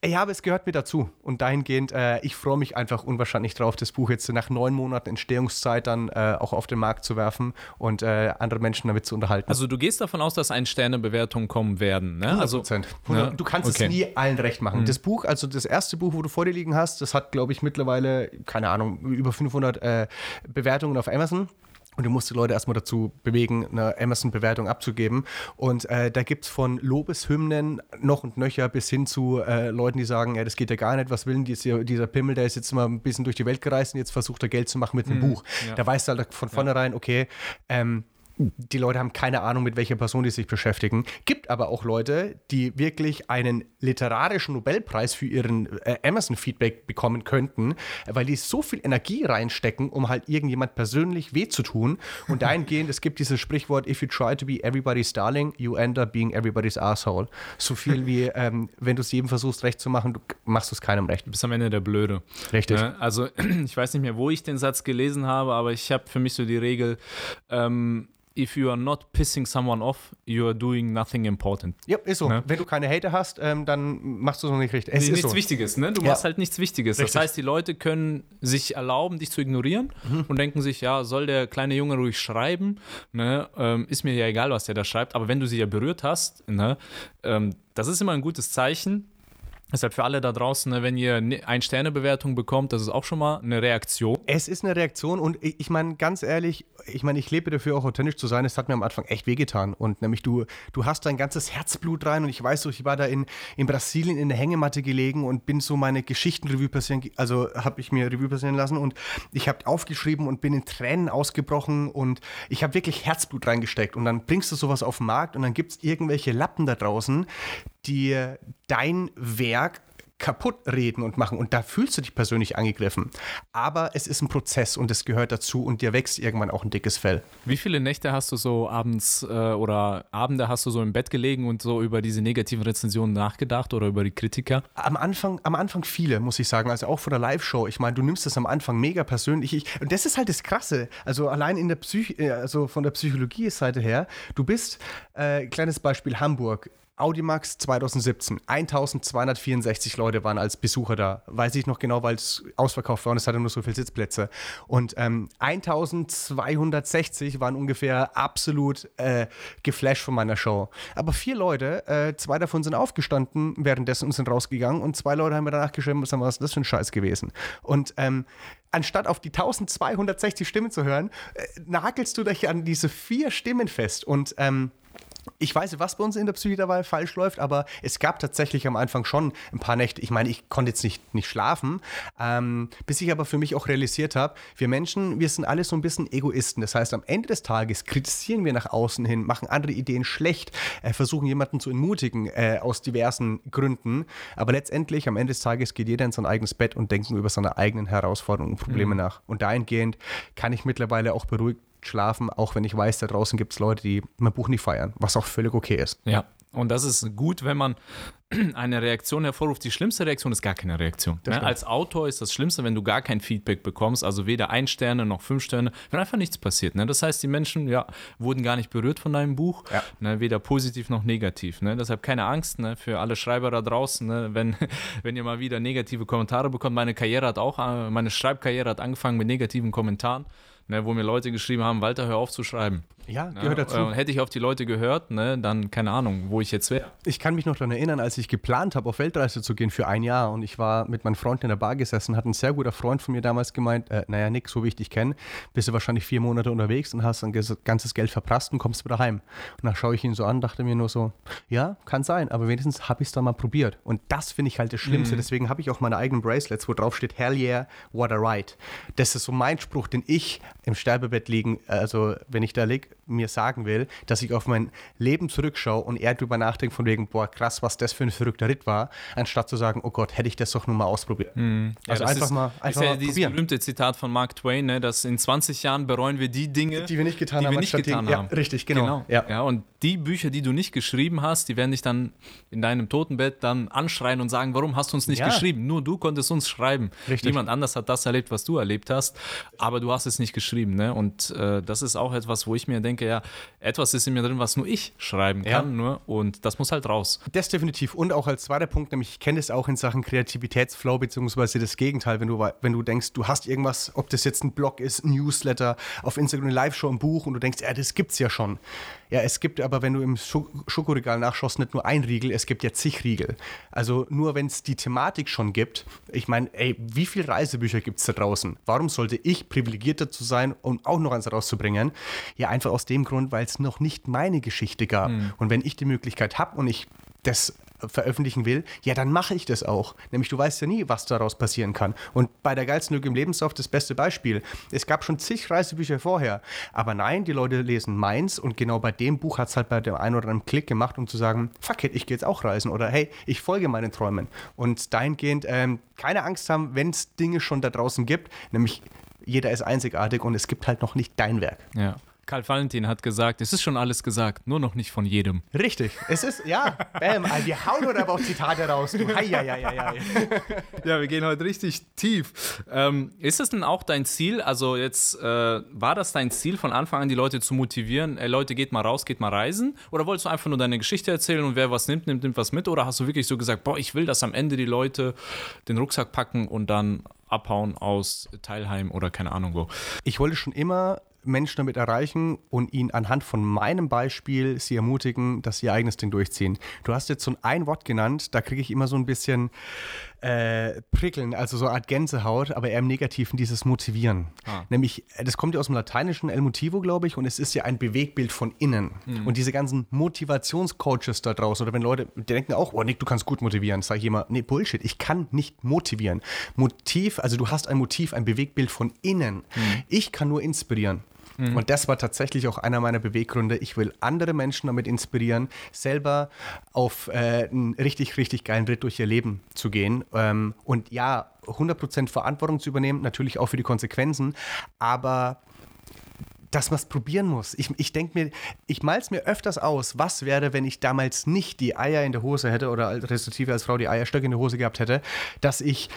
ja, aber es gehört mir dazu. Und dahingehend, äh, ich freue mich einfach unwahrscheinlich drauf, das Buch jetzt nach neun Monaten Entstehungszeit dann äh, auch auf den Markt zu werfen und äh, andere Menschen damit zu unterhalten. Also du gehst davon aus, dass ein Sternebewertungen kommen werden, ne? 100%. Also, ja? Du kannst okay. es nie allen recht machen. Mhm. Das Buch, also das erste Buch, wo du vor dir liegen hast, das hat, glaube ich, mittlerweile, keine Ahnung, über 500 äh, Bewertungen auf Amazon. Und du musst die Leute erstmal dazu bewegen, eine Amazon-Bewertung abzugeben. Und äh, da gibt es von Lobeshymnen noch und nöcher bis hin zu äh, Leuten, die sagen, ja, das geht ja gar nicht, was will denn dieser, dieser Pimmel, der ist jetzt mal ein bisschen durch die Welt gereist und jetzt versucht er Geld zu machen mit einem mhm, Buch. Ja. Da weißt du halt von vornherein, okay, ähm, die Leute haben keine Ahnung, mit welcher Person die sich beschäftigen. Gibt aber auch Leute, die wirklich einen literarischen Nobelpreis für ihren äh, Amazon-Feedback bekommen könnten, weil die so viel Energie reinstecken, um halt irgendjemand persönlich weh zu tun. Und dahingehend, es gibt dieses Sprichwort, if you try to be everybody's darling, you end up being everybody's asshole. So viel wie, ähm, wenn du es jedem versuchst recht zu machen, du machst es keinem recht. Du bist am Ende der Blöde. Richtig. Ja, also ich weiß nicht mehr, wo ich den Satz gelesen habe, aber ich habe für mich so die Regel, ähm, if you are not pissing someone off, you are doing nothing important. Ja, ist so. Ne? Wenn du keine Hater hast, ähm, dann machst du es noch nicht richtig. Es nichts so. Wichtiges, ne? Du ja. machst halt nichts Wichtiges. Richtig. Das heißt, die Leute können sich erlauben, dich zu ignorieren mhm. und denken sich, ja, soll der kleine Junge ruhig schreiben, ne? Ähm, ist mir ja egal, was der da schreibt, aber wenn du sie ja berührt hast, ne? Ähm, das ist immer ein gutes Zeichen Deshalb für alle da draußen, ne, wenn ihr eine Sternebewertung bekommt, das ist auch schon mal eine Reaktion. Es ist eine Reaktion und ich, meine, ganz ehrlich, ich meine, ich lebe dafür auch authentisch zu sein. Es hat mir am Anfang echt wehgetan. Und nämlich du, du hast dein ganzes Herzblut rein und ich weiß so, ich war da in, in Brasilien in der Hängematte gelegen und bin so meine Geschichtenrevue passieren, also habe ich mir Revue passieren lassen und ich habe aufgeschrieben und bin in Tränen ausgebrochen und ich habe wirklich Herzblut reingesteckt. Und dann bringst du sowas auf den Markt und dann gibt es irgendwelche Lappen da draußen, die dein Werk kaputt reden und machen und da fühlst du dich persönlich angegriffen. Aber es ist ein Prozess und es gehört dazu und dir wächst irgendwann auch ein dickes Fell. Wie viele Nächte hast du so abends äh, oder Abende hast du so im Bett gelegen und so über diese negativen Rezensionen nachgedacht oder über die Kritiker? Am Anfang, am Anfang viele, muss ich sagen. Also auch vor der Live-Show. Ich meine, du nimmst das am Anfang mega persönlich. Ich, und das ist halt das Krasse. Also allein in der Psych äh, also von der Psychologie-Seite her, du bist, äh, kleines Beispiel Hamburg Audimax 2017, 1264 Leute waren als Besucher da. Weiß ich noch genau, weil es ausverkauft war und es hatte nur so viele Sitzplätze. Und ähm, 1260 waren ungefähr absolut äh, geflasht von meiner Show. Aber vier Leute, äh, zwei davon sind aufgestanden währenddessen und sind rausgegangen und zwei Leute haben mir danach geschrieben, was ist das für ein Scheiß gewesen. Und ähm, anstatt auf die 1260 Stimmen zu hören, äh, nagelst du dich an diese vier Stimmen fest und ähm, ich weiß was bei uns in der Psyche dabei falsch läuft, aber es gab tatsächlich am Anfang schon ein paar Nächte. Ich meine, ich konnte jetzt nicht, nicht schlafen, ähm, bis ich aber für mich auch realisiert habe, wir Menschen, wir sind alle so ein bisschen Egoisten. Das heißt, am Ende des Tages kritisieren wir nach außen hin, machen andere Ideen schlecht, äh, versuchen jemanden zu entmutigen äh, aus diversen Gründen. Aber letztendlich, am Ende des Tages geht jeder in sein eigenes Bett und denkt über seine eigenen Herausforderungen und Probleme mhm. nach. Und dahingehend kann ich mittlerweile auch beruhigt schlafen, auch wenn ich weiß, da draußen gibt es Leute, die mein Buch nicht feiern, was auch völlig okay ist. Ja, und das ist gut, wenn man eine Reaktion hervorruft. Die schlimmste Reaktion ist gar keine Reaktion. Ne? Als Autor ist das Schlimmste, wenn du gar kein Feedback bekommst, also weder ein Sterne noch fünf Sterne, wenn einfach nichts passiert. Ne? Das heißt, die Menschen ja, wurden gar nicht berührt von deinem Buch, ja. ne? weder positiv noch negativ. Ne? Deshalb keine Angst ne? für alle Schreiber da draußen, ne? wenn, wenn ihr mal wieder negative Kommentare bekommt. Meine Karriere hat auch, äh, meine Schreibkarriere hat angefangen mit negativen Kommentaren ne, wo mir Leute geschrieben haben, Walter, hör auf zu schreiben. Ja, gehört dazu. Und hätte ich auf die Leute gehört, ne, dann keine Ahnung, wo ich jetzt wäre. Ich kann mich noch daran erinnern, als ich geplant habe, auf Weltreise zu gehen für ein Jahr und ich war mit meinem Freund in der Bar gesessen, hat ein sehr guter Freund von mir damals gemeint, äh, naja, Nick, so wie ich dich kenne, bist du wahrscheinlich vier Monate unterwegs und hast ein ganzes Geld verprasst und kommst wieder heim. Und dann schaue ich ihn so an, dachte mir nur so, ja, kann sein, aber wenigstens habe ich es dann mal probiert. Und das finde ich halt das Schlimmste. Mhm. Deswegen habe ich auch meine eigenen Bracelets, wo drauf steht, hell yeah, what a right. Das ist so mein Spruch, den ich im Sterbebett liegen, also wenn ich da liege, mir sagen will, dass ich auf mein Leben zurückschaue und eher drüber nachdenke von wegen, boah, krass, was das für ein verrückter Ritt war, anstatt zu sagen, oh Gott, hätte ich das doch nur mal ausprobiert. Mhm. Also ja, einfach ist, mal einfach ist ja mal dieses probieren. berühmte Zitat von Mark Twain, ne, dass in 20 Jahren bereuen wir die Dinge, die wir nicht getan, haben, wir nicht getan haben. Ja, richtig, genau. genau. Ja. ja, und die Bücher, die du nicht geschrieben hast, die werden dich dann in deinem Totenbett dann anschreien und sagen, warum hast du uns nicht ja. geschrieben? Nur du konntest uns schreiben. Richtig. Niemand anders hat das erlebt, was du erlebt hast, aber du hast es nicht geschrieben. Ne? Und äh, das ist auch etwas, wo ich mir denke, ja, etwas ist in mir drin, was nur ich schreiben kann, ja. nur und das muss halt raus. Das definitiv. Und auch als zweiter Punkt, nämlich ich kenne es auch in Sachen Kreativitätsflow, beziehungsweise das Gegenteil, wenn du, wenn du denkst, du hast irgendwas, ob das jetzt ein Blog ist, ein Newsletter, auf Instagram eine Live-Show, ein Buch und du denkst, ja, das gibt's ja schon. Ja, es gibt aber, wenn du im Schokoregal nachschaust, nicht nur ein Riegel, es gibt ja zig Riegel. Also nur wenn es die Thematik schon gibt, ich meine, ey, wie viele Reisebücher gibt es da draußen? Warum sollte ich privilegierter zu sein, um auch noch eins rauszubringen? Ja, einfach aus dem Grund, weil es noch nicht meine Geschichte gab. Mhm. Und wenn ich die Möglichkeit habe und ich das veröffentlichen will, ja, dann mache ich das auch. Nämlich du weißt ja nie, was daraus passieren kann. Und bei der geilsten Lücke im Lebenslauf das beste Beispiel. Es gab schon zig Reisebücher vorher, aber nein, die Leute lesen meins und genau bei dem Buch hat es halt bei dem einen oder anderen Klick gemacht, um zu sagen, fuck it, ich gehe jetzt auch reisen oder hey, ich folge meinen Träumen. Und dahingehend ähm, keine Angst haben, wenn es Dinge schon da draußen gibt, nämlich jeder ist einzigartig und es gibt halt noch nicht dein Werk. Ja. Karl Valentin hat gesagt, es ist schon alles gesagt, nur noch nicht von jedem. Richtig. Es ist, ja, bam, wir hauen oder aber auch Zitate raus. Du. Hei, hei, hei, hei. Ja, wir gehen heute richtig tief. Ähm, ist es denn auch dein Ziel, also jetzt, äh, war das dein Ziel von Anfang an, die Leute zu motivieren, ey Leute, geht mal raus, geht mal reisen? Oder wolltest du einfach nur deine Geschichte erzählen und wer was nimmt, nimmt, nimmt was mit? Oder hast du wirklich so gesagt, boah, ich will, dass am Ende die Leute den Rucksack packen und dann abhauen aus Teilheim oder keine Ahnung wo? Ich wollte schon immer Menschen damit erreichen und ihnen anhand von meinem Beispiel sie ermutigen, dass sie ihr eigenes Ding durchziehen. Du hast jetzt so ein Wort genannt, da kriege ich immer so ein bisschen äh, Prickeln, also so eine Art Gänsehaut, aber eher im Negativen dieses Motivieren. Ah. Nämlich, äh, das kommt ja aus dem Lateinischen El Motivo, glaube ich, und es ist ja ein Bewegbild von innen. Mhm. Und diese ganzen Motivationscoaches da draußen, oder wenn Leute denken auch, oh Nick, du kannst gut motivieren, sage ich immer, nee, Bullshit, ich kann nicht motivieren. Motiv, also du hast ein Motiv, ein Bewegbild von innen. Mhm. Ich kann nur inspirieren. Mhm. Und das war tatsächlich auch einer meiner Beweggründe. Ich will andere Menschen damit inspirieren, selber auf äh, einen richtig, richtig geilen Ritt durch ihr Leben zu gehen. Ähm, und ja, 100% Verantwortung zu übernehmen, natürlich auch für die Konsequenzen, aber dass man es probieren muss. Ich, ich denke mir, ich mal es mir öfters aus, was wäre, wenn ich damals nicht die Eier in der Hose hätte oder respektive als Frau die Eierstöcke in der Hose gehabt hätte, dass ich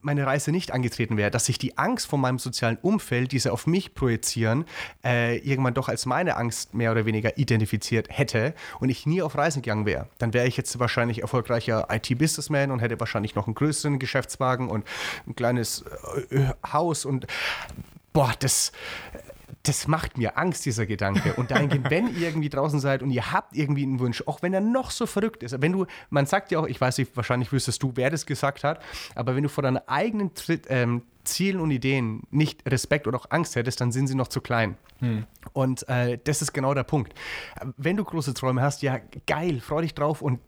meine Reise nicht angetreten wäre, dass ich die Angst von meinem sozialen Umfeld, die sie auf mich projizieren, äh, irgendwann doch als meine Angst mehr oder weniger identifiziert hätte und ich nie auf Reisen gegangen wäre. Dann wäre ich jetzt wahrscheinlich erfolgreicher IT-Businessman und hätte wahrscheinlich noch einen größeren Geschäftswagen und ein kleines äh, Haus und boah, das das macht mir Angst, dieser Gedanke. Und dahingehend, wenn ihr irgendwie draußen seid und ihr habt irgendwie einen Wunsch, auch wenn er noch so verrückt ist, wenn du, man sagt ja auch, ich weiß nicht, wahrscheinlich wüsstest du, wer das gesagt hat, aber wenn du vor deinen eigenen ähm, Zielen und Ideen nicht Respekt oder auch Angst hättest, dann sind sie noch zu klein. Hm. Und äh, das ist genau der Punkt. Wenn du große Träume hast, ja, geil, freu dich drauf und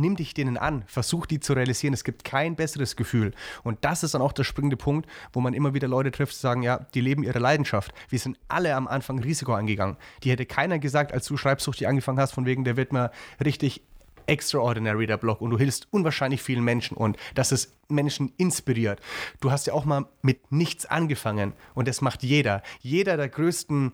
nimm dich denen an, versuch die zu realisieren. Es gibt kein besseres Gefühl. Und das ist dann auch der springende Punkt, wo man immer wieder Leute trifft, die sagen, ja, die leben ihre Leidenschaft. Wir sind alle am Anfang Risiko angegangen. Die hätte keiner gesagt, als du Schreibsucht angefangen hast, von wegen, der wird mal richtig extraordinary, der Blog, und du hilfst unwahrscheinlich vielen Menschen und dass es Menschen inspiriert. Du hast ja auch mal mit nichts angefangen und das macht jeder. Jeder der größten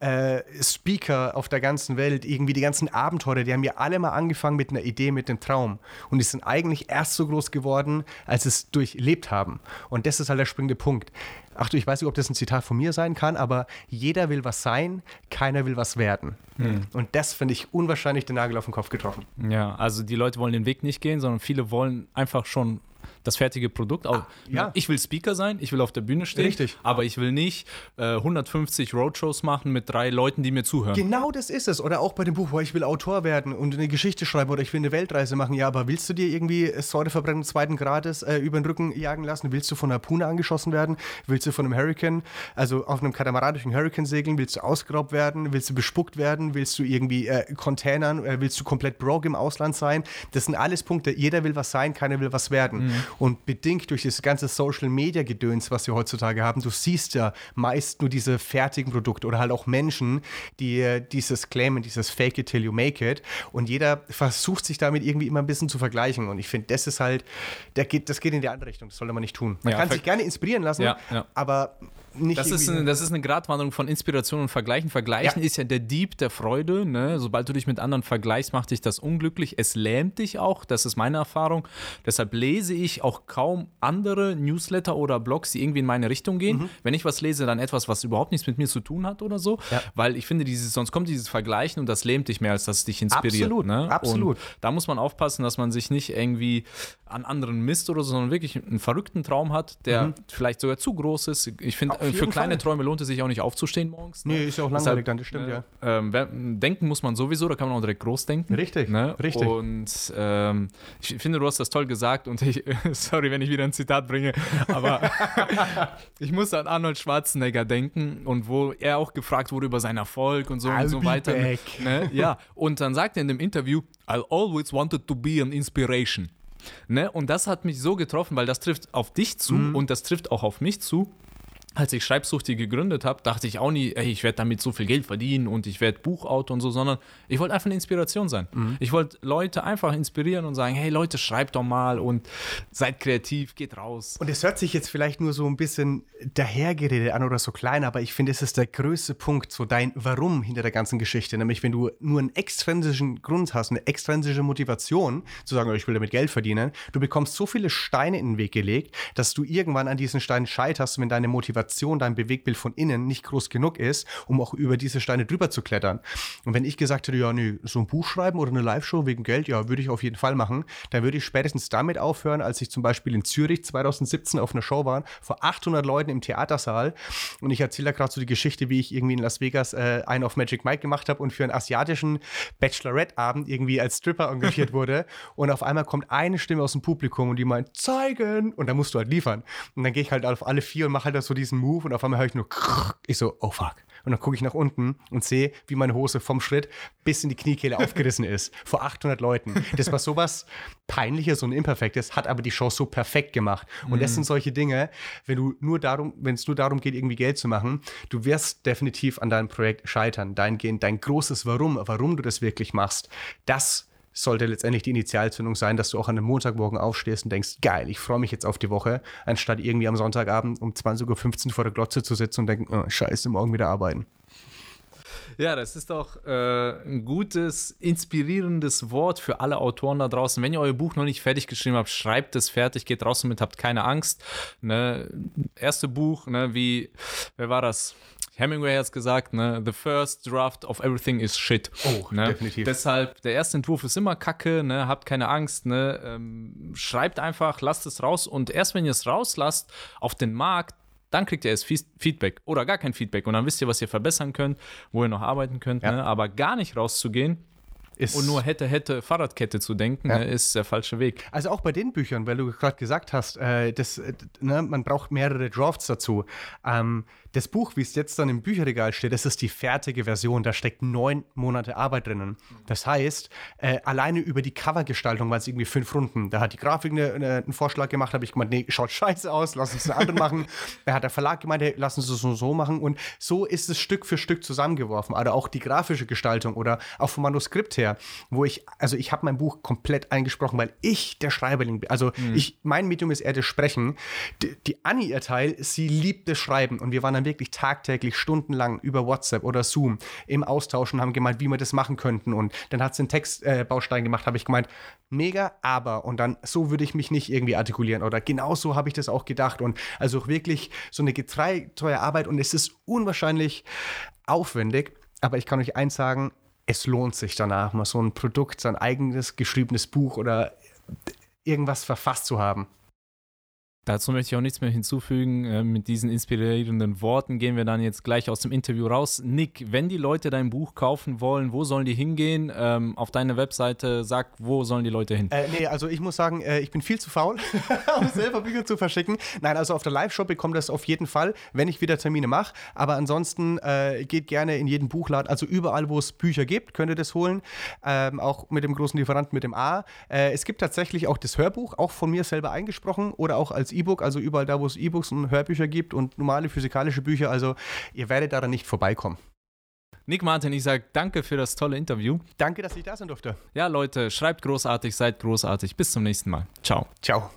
äh, Speaker auf der ganzen Welt, irgendwie die ganzen Abenteurer, die haben ja alle mal angefangen mit einer Idee, mit einem Traum und die sind eigentlich erst so groß geworden, als sie es durchlebt haben. Und das ist halt der springende Punkt. Ach du, ich weiß nicht, ob das ein Zitat von mir sein kann, aber jeder will was sein, keiner will was werden. Hm. Und das finde ich unwahrscheinlich den Nagel auf den Kopf getroffen. Ja, also die Leute wollen den Weg nicht gehen, sondern viele wollen einfach schon das fertige Produkt. Ah, ja. Ich will Speaker sein, ich will auf der Bühne stehen. Richtig. Aber ich will nicht äh, 150 Roadshows machen mit drei Leuten, die mir zuhören. Genau das ist es. Oder auch bei dem Buch, wo ich will Autor werden und eine Geschichte schreiben oder ich will eine Weltreise machen. Ja, aber willst du dir irgendwie Säureverbrennung zweiten Grades äh, über den Rücken jagen lassen? Willst du von einer Puna angeschossen werden? Willst du von einem Hurricane, also auf einem Katamaran durch einen Hurricane segeln? Willst du ausgeraubt werden? Willst du bespuckt werden? Willst du irgendwie äh, Containern? Äh, willst du komplett broke im Ausland sein? Das sind alles Punkte. Jeder will was sein, keiner will was werden. Mhm. Und bedingt durch das ganze Social Media Gedöns, was wir heutzutage haben, du siehst ja meist nur diese fertigen Produkte oder halt auch Menschen, die dieses claimen, dieses Fake it till you make it. Und jeder versucht sich damit irgendwie immer ein bisschen zu vergleichen. Und ich finde, das ist halt, der geht, das geht in die andere Richtung. Das sollte man nicht tun. Man ja, kann sich gerne inspirieren lassen, ja, ja. aber nicht das ist, eine, das ist eine Gratwanderung von Inspiration und Vergleichen. Vergleichen ja. ist ja der Dieb der Freude. Ne? Sobald du dich mit anderen vergleichst, macht dich das unglücklich. Es lähmt dich auch. Das ist meine Erfahrung. Deshalb lese ich auch kaum andere Newsletter oder Blogs, die irgendwie in meine Richtung gehen. Mhm. Wenn ich was lese, dann etwas, was überhaupt nichts mit mir zu tun hat oder so. Ja. Weil ich finde, dieses, sonst kommt dieses Vergleichen und das lähmt dich mehr, als dass es dich inspiriert. Absolut, ne? absolut. Und da muss man aufpassen, dass man sich nicht irgendwie an anderen misst oder so, sondern wirklich einen verrückten Traum hat, der mhm. vielleicht sogar zu groß ist. Ich finde, für kleine Fall. Träume lohnt es sich auch nicht aufzustehen morgens. Ne? Nee, ist ja auch langweilig dann, das stimmt, äh, ja. Ähm, denken muss man sowieso, da kann man auch direkt groß denken. Richtig, ne? richtig. Und ähm, ich finde, du hast das toll gesagt und ich, sorry, wenn ich wieder ein Zitat bringe, aber ich muss an Arnold Schwarzenegger denken und wo er auch gefragt wurde über seinen Erfolg und so I'll und so weiter. Ne? Ja, und dann sagt er in dem Interview, I always wanted to be an inspiration. Ne? Und das hat mich so getroffen, weil das trifft auf dich zu mhm. und das trifft auch auf mich zu als ich Schreibsuchti gegründet habe, dachte ich auch nie, ey, ich werde damit so viel Geld verdienen und ich werde Buchautor und so, sondern ich wollte einfach eine Inspiration sein. Mhm. Ich wollte Leute einfach inspirieren und sagen, hey Leute, schreibt doch mal und seid kreativ, geht raus. Und es hört sich jetzt vielleicht nur so ein bisschen dahergeredet an oder so klein, aber ich finde, es ist der größte Punkt, so dein Warum hinter der ganzen Geschichte. Nämlich, wenn du nur einen extrinsischen Grund hast, eine extrinsische Motivation, zu sagen, oh, ich will damit Geld verdienen, du bekommst so viele Steine in den Weg gelegt, dass du irgendwann an diesen Steinen scheiterst, wenn deine Motivation Motivation, dein Bewegbild von innen nicht groß genug ist, um auch über diese Steine drüber zu klettern. Und wenn ich gesagt hätte, ja, nee, so ein Buch schreiben oder eine Live-Show wegen Geld, ja, würde ich auf jeden Fall machen, dann würde ich spätestens damit aufhören, als ich zum Beispiel in Zürich 2017 auf einer Show war, vor 800 Leuten im Theatersaal. Und ich erzähle da gerade so die Geschichte, wie ich irgendwie in Las Vegas äh, einen auf Magic Mike gemacht habe und für einen asiatischen Bachelorette-Abend irgendwie als Stripper engagiert wurde. Und auf einmal kommt eine Stimme aus dem Publikum und die meint, zeigen! Und da musst du halt liefern. Und dann gehe ich halt auf alle vier und mache halt so diesen diesen Move und auf einmal höre ich nur ich so, oh fuck. Und dann gucke ich nach unten und sehe, wie meine Hose vom Schritt bis in die Kniekehle aufgerissen ist. Vor 800 Leuten. Das war sowas Peinliches und Imperfektes, hat aber die Show so perfekt gemacht. Und mm. das mhm. sind solche Dinge, wenn du nur darum, wenn es nur darum geht, irgendwie Geld zu machen, du wirst definitiv an deinem Projekt scheitern. Dein, dein großes Warum, warum du das wirklich machst, das sollte letztendlich die Initialzündung sein, dass du auch an einem Montagmorgen aufstehst und denkst, geil, ich freue mich jetzt auf die Woche, anstatt irgendwie am Sonntagabend um 20.15 Uhr vor der Glotze zu sitzen und denken, oh, scheiße, morgen wieder arbeiten. Ja, das ist doch äh, ein gutes, inspirierendes Wort für alle Autoren da draußen. Wenn ihr euer Buch noch nicht fertig geschrieben habt, schreibt es fertig, geht raus damit, habt keine Angst. Ne? Erste Buch, ne, wie, wer war das? Hemingway hat es gesagt, ne? The first draft of everything is shit. Oh, ne? definitiv. Deshalb, der erste Entwurf ist immer kacke, ne? Habt keine Angst, ne? Ähm, schreibt einfach, lasst es raus und erst wenn ihr es rauslasst auf den Markt, dann kriegt ihr erst Feedback oder gar kein Feedback und dann wisst ihr, was ihr verbessern könnt, wo ihr noch arbeiten könnt. Ja. Ne? Aber gar nicht rauszugehen, ist und nur hätte, hätte Fahrradkette zu denken, ja. ne, ist der falsche Weg. Also auch bei den Büchern, weil du gerade gesagt hast, äh, das, äh, ne, man braucht mehrere Drafts dazu. Ähm, das Buch, wie es jetzt dann im Bücherregal steht, das ist die fertige Version. Da steckt neun Monate Arbeit drinnen. Das heißt, äh, alleine über die Covergestaltung waren es irgendwie fünf Runden. Da hat die Grafik eine, eine, einen Vorschlag gemacht, habe ich gemeint, nee, schaut scheiße aus, lass uns eine andere machen. Da hat der Verlag gemeint, hey, lass uns das so, so machen. Und so ist es Stück für Stück zusammengeworfen. Also auch die grafische Gestaltung oder auch vom Manuskript her, wo ich, also ich habe mein Buch komplett eingesprochen, weil ich der Schreiberling bin. Also mhm. ich, mein Medium ist eher das Sprechen. Die, die Annie, ihr Teil, sie liebt das Schreiben. Und wir waren dann dann wirklich tagtäglich stundenlang über WhatsApp oder Zoom im Austausch und haben gemeint, wie wir das machen könnten. Und dann hat sie einen Textbaustein äh, gemacht, habe ich gemeint, mega, aber und dann so würde ich mich nicht irgendwie artikulieren oder genau so habe ich das auch gedacht. Und also wirklich so eine getreue Arbeit und es ist unwahrscheinlich aufwendig. Aber ich kann euch eins sagen, es lohnt sich danach, mal so ein Produkt, sein eigenes geschriebenes Buch oder irgendwas verfasst zu haben. Dazu möchte ich auch nichts mehr hinzufügen. Äh, mit diesen inspirierenden Worten gehen wir dann jetzt gleich aus dem Interview raus. Nick, wenn die Leute dein Buch kaufen wollen, wo sollen die hingehen? Ähm, auf deine Webseite, sag, wo sollen die Leute hin? Äh, nee, also ich muss sagen, äh, ich bin viel zu faul, um selber Bücher zu verschicken. Nein, also auf der Live-Shop bekommt das auf jeden Fall, wenn ich wieder Termine mache. Aber ansonsten äh, geht gerne in jeden Buchladen, also überall, wo es Bücher gibt, könnt ihr das holen. Ähm, auch mit dem großen Lieferanten mit dem A. Äh, es gibt tatsächlich auch das Hörbuch, auch von mir selber eingesprochen oder auch als E-Book, also überall da, wo es E-Books und Hörbücher gibt und normale physikalische Bücher. Also ihr werdet daran nicht vorbeikommen. Nick Martin, ich sage danke für das tolle Interview. Danke, dass ich da sein durfte. Ja, Leute, schreibt großartig, seid großartig. Bis zum nächsten Mal. Ciao. Ciao.